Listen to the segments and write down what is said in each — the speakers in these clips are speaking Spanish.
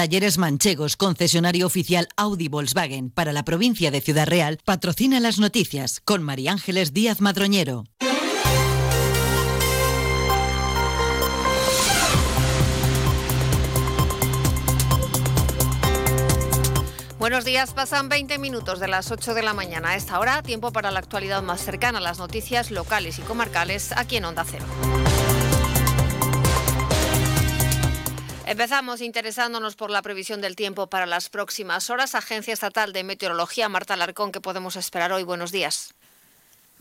Talleres Manchegos, concesionario oficial Audi Volkswagen para la provincia de Ciudad Real, patrocina las noticias con María Ángeles Díaz Madroñero. Buenos días, pasan 20 minutos de las 8 de la mañana. A esta hora, tiempo para la actualidad más cercana a las noticias locales y comarcales aquí en Onda Cero. Empezamos interesándonos por la previsión del tiempo para las próximas horas. Agencia Estatal de Meteorología, Marta Larcón, ¿qué podemos esperar hoy? Buenos días.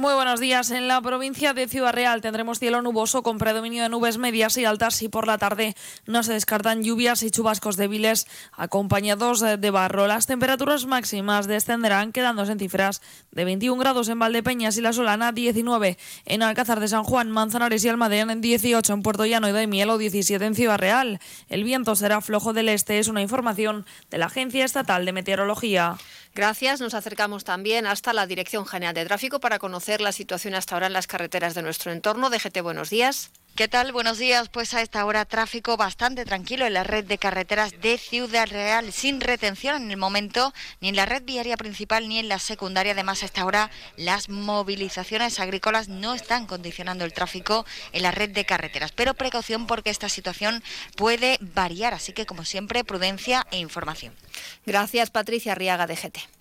Muy buenos días. En la provincia de Ciudad Real tendremos cielo nuboso con predominio de nubes medias y altas y por la tarde no se descartan lluvias y chubascos débiles acompañados de barro. Las temperaturas máximas descenderán quedándose en cifras de 21 grados en Valdepeñas y La Solana, 19 en Alcázar de San Juan, Manzanares y Almadén, 18 en Puerto Llano y de Miel o 17 en Ciudad Real. El viento será flojo del este, es una información de la Agencia Estatal de Meteorología. Gracias. Nos acercamos también hasta la Dirección General de Tráfico para conocer la situación hasta ahora en las carreteras de nuestro entorno. DGT, buenos días. ¿Qué tal? Buenos días. Pues a esta hora tráfico bastante tranquilo en la red de carreteras de Ciudad Real, sin retención en el momento, ni en la red viaria principal ni en la secundaria. Además, a esta hora las movilizaciones agrícolas no están condicionando el tráfico en la red de carreteras. Pero precaución porque esta situación puede variar. Así que, como siempre, prudencia e información. Gracias, Patricia Arriaga, DGT.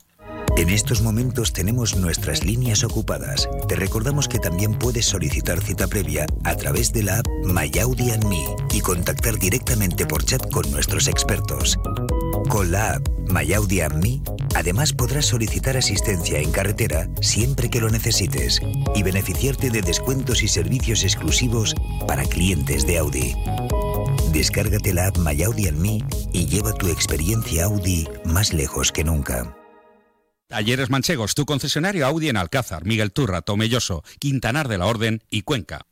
En estos momentos tenemos nuestras líneas ocupadas. Te recordamos que también puedes solicitar cita previa a través de la app MyAudi y contactar directamente por chat con nuestros expertos. Con la app MyAudi además podrás solicitar asistencia en carretera siempre que lo necesites y beneficiarte de descuentos y servicios exclusivos para clientes de Audi. Descárgate la app MyAudi y lleva tu experiencia Audi más lejos que nunca. Talleres Manchegos, tu concesionario Audi en Alcázar, Miguel Turra, Tomelloso, Quintanar de la Orden y Cuenca.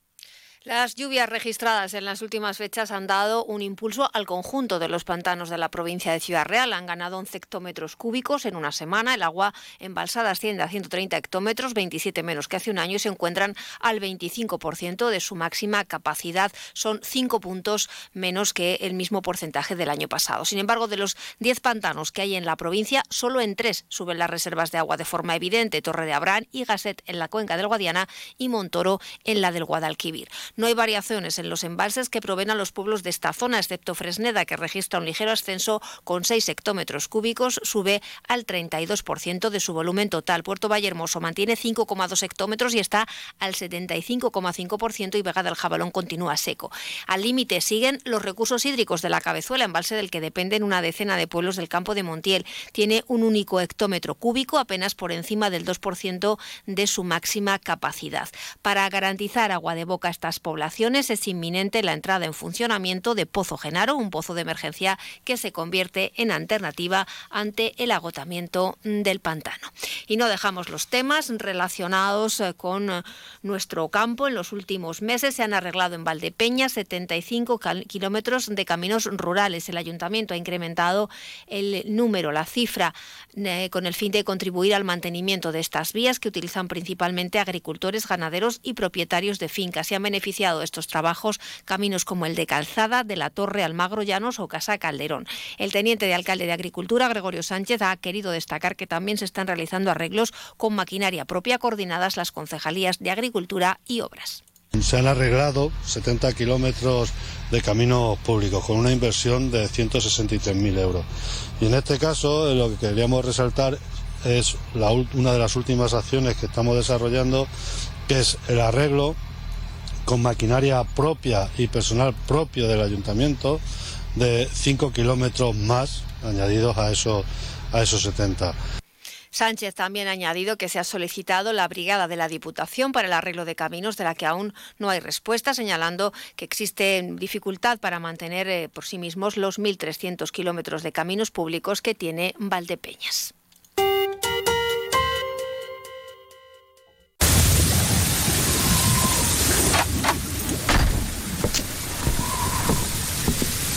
Las lluvias registradas en las últimas fechas han dado un impulso al conjunto de los pantanos de la provincia de Ciudad Real. Han ganado 11 hectómetros cúbicos en una semana. El agua embalsada asciende a 130 hectómetros, 27 menos que hace un año, y se encuentran al 25% de su máxima capacidad. Son 5 puntos menos que el mismo porcentaje del año pasado. Sin embargo, de los 10 pantanos que hay en la provincia, solo en 3 suben las reservas de agua de forma evidente. Torre de Abrán y Gasset en la cuenca del Guadiana y Montoro en la del Guadalquivir. No hay variaciones en los embalses que proveen a los pueblos de esta zona, excepto Fresneda, que registra un ligero ascenso con 6 hectómetros cúbicos, sube al 32% de su volumen total. Puerto Vallehermoso mantiene 5,2 hectómetros y está al 75,5% y Vega del Jabalón continúa seco. Al límite siguen los recursos hídricos de la Cabezuela, embalse del que dependen una decena de pueblos del campo de Montiel. Tiene un único hectómetro cúbico, apenas por encima del 2% de su máxima capacidad. Para garantizar agua de boca a estas es inminente la entrada en funcionamiento de Pozo Genaro, un pozo de emergencia que se convierte en alternativa ante el agotamiento del pantano. Y no dejamos los temas relacionados eh, con eh, nuestro campo. En los últimos meses se han arreglado en Valdepeña 75 kilómetros de caminos rurales. El ayuntamiento ha incrementado el número, la cifra, eh, con el fin de contribuir al mantenimiento de estas vías que utilizan principalmente agricultores, ganaderos y propietarios de fincas. Se han beneficiado estos trabajos caminos como el de Calzada, de la Torre Almagro Llanos o Casa Calderón. El teniente de alcalde de Agricultura, Gregorio Sánchez, ha querido destacar que también se están realizando arreglos con maquinaria propia coordinadas las concejalías de Agricultura y Obras. Se han arreglado 70 kilómetros de caminos públicos con una inversión de 163.000 euros. Y en este caso lo que queríamos resaltar es una de las últimas acciones que estamos desarrollando, que es el arreglo con maquinaria propia y personal propio del ayuntamiento de 5 kilómetros más añadidos a esos, a esos 70. Sánchez también ha añadido que se ha solicitado la brigada de la Diputación para el arreglo de caminos, de la que aún no hay respuesta, señalando que existe dificultad para mantener eh, por sí mismos los 1.300 kilómetros de caminos públicos que tiene Valdepeñas.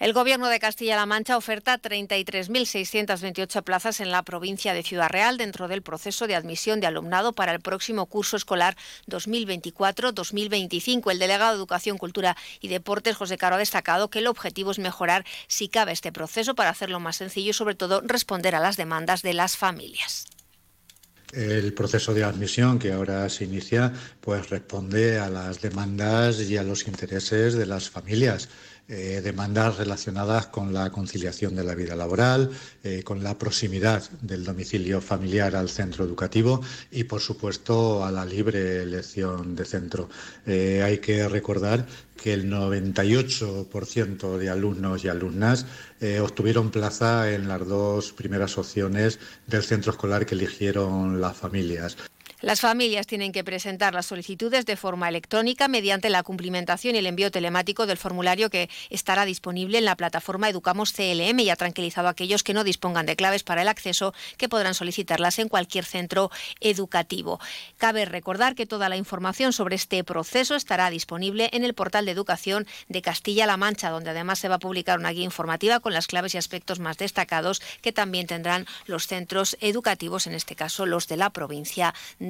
El Gobierno de Castilla-La Mancha oferta 33.628 plazas en la provincia de Ciudad Real dentro del proceso de admisión de alumnado para el próximo curso escolar 2024-2025. El delegado de Educación, Cultura y Deportes, José Caro, ha destacado que el objetivo es mejorar, si cabe, este proceso para hacerlo más sencillo y, sobre todo, responder a las demandas de las familias. El proceso de admisión que ahora se inicia pues responde a las demandas y a los intereses de las familias. Eh, demandas relacionadas con la conciliación de la vida laboral, eh, con la proximidad del domicilio familiar al centro educativo y, por supuesto, a la libre elección de centro. Eh, hay que recordar que el 98% de alumnos y alumnas obtuvieron plaza en las dos primeras opciones del centro escolar que eligieron las familias. Las familias tienen que presentar las solicitudes de forma electrónica mediante la cumplimentación y el envío telemático del formulario que estará disponible en la plataforma Educamos CLM y ha tranquilizado a aquellos que no dispongan de claves para el acceso que podrán solicitarlas en cualquier centro educativo. Cabe recordar que toda la información sobre este proceso estará disponible en el portal de educación de Castilla-La Mancha, donde además se va a publicar una guía informativa con las claves y aspectos más destacados que también tendrán los centros educativos, en este caso los de la provincia de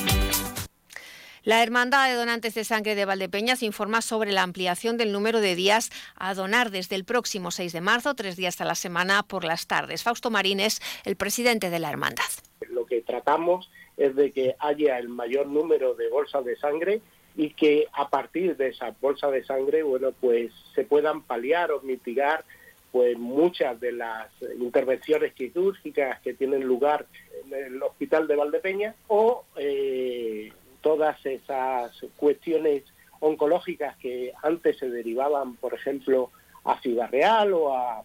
La Hermandad de Donantes de Sangre de Valdepeñas informa sobre la ampliación del número de días a donar desde el próximo 6 de marzo, tres días a la semana por las tardes. Fausto Marín es el presidente de la Hermandad. Lo que tratamos es de que haya el mayor número de bolsas de sangre y que a partir de esas bolsas de sangre, bueno, pues se puedan paliar o mitigar pues muchas de las intervenciones quirúrgicas que tienen lugar en el hospital de Valdepeñas o eh, todas esas cuestiones oncológicas que antes se derivaban, por ejemplo, a Ciudad Real o a,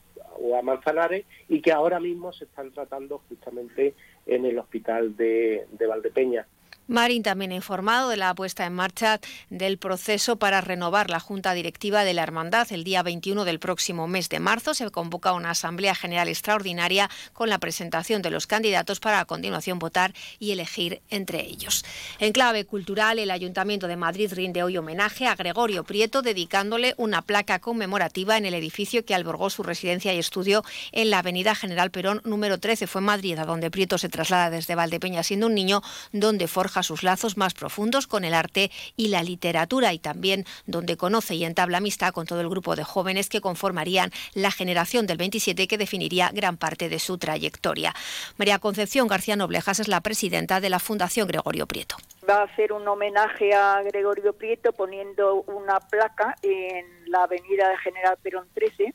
Manzanares y que ahora mismo se están tratando justamente en el hospital de Valdepeña. Marín también ha informado de la puesta en marcha del proceso para renovar la Junta Directiva de la Hermandad. El día 21 del próximo mes de marzo se convoca una Asamblea General Extraordinaria con la presentación de los candidatos para a continuación votar y elegir entre ellos. En clave cultural, el Ayuntamiento de Madrid rinde hoy homenaje a Gregorio Prieto dedicándole una placa conmemorativa en el edificio que albergó su residencia y estudio en la Avenida General Perón número 13. Fue en Madrid, a donde Prieto se traslada desde Valdepeña siendo un niño, donde forja sus lazos más profundos con el arte y la literatura y también donde conoce y entabla amistad con todo el grupo de jóvenes que conformarían la generación del 27 que definiría gran parte de su trayectoria. María Concepción García Noblejas es la presidenta de la Fundación Gregorio Prieto. Va a hacer un homenaje a Gregorio Prieto poniendo una placa en la avenida de General Perón 13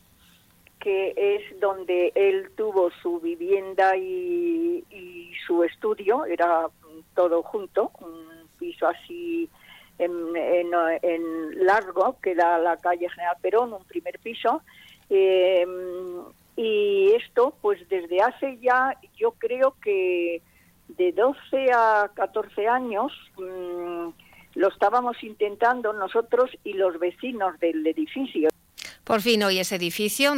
que es donde él tuvo su vivienda y, y, su estudio, era todo junto, un piso así en, largo, que da la calle General Perón, un primer piso. Eh, y esto, pues desde hace ya, yo creo que de 12 a 14 años, mm, lo estábamos intentando nosotros y los vecinos del edificio. Por fin hoy ese edificio,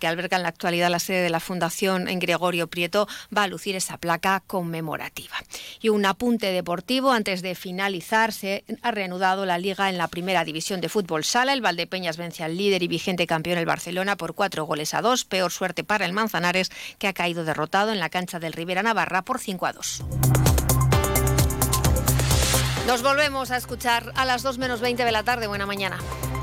que alberga en la actualidad la sede de la Fundación en Gregorio Prieto, va a lucir esa placa conmemorativa. Y un apunte deportivo, antes de finalizar, se ha reanudado la liga en la primera división de fútbol sala. El Valdepeñas vence al líder y vigente campeón el Barcelona por cuatro goles a dos. Peor suerte para el Manzanares, que ha caído derrotado en la cancha del Rivera Navarra por 5 a 2. Nos volvemos a escuchar a las 2 menos 20 de la tarde. Buena mañana.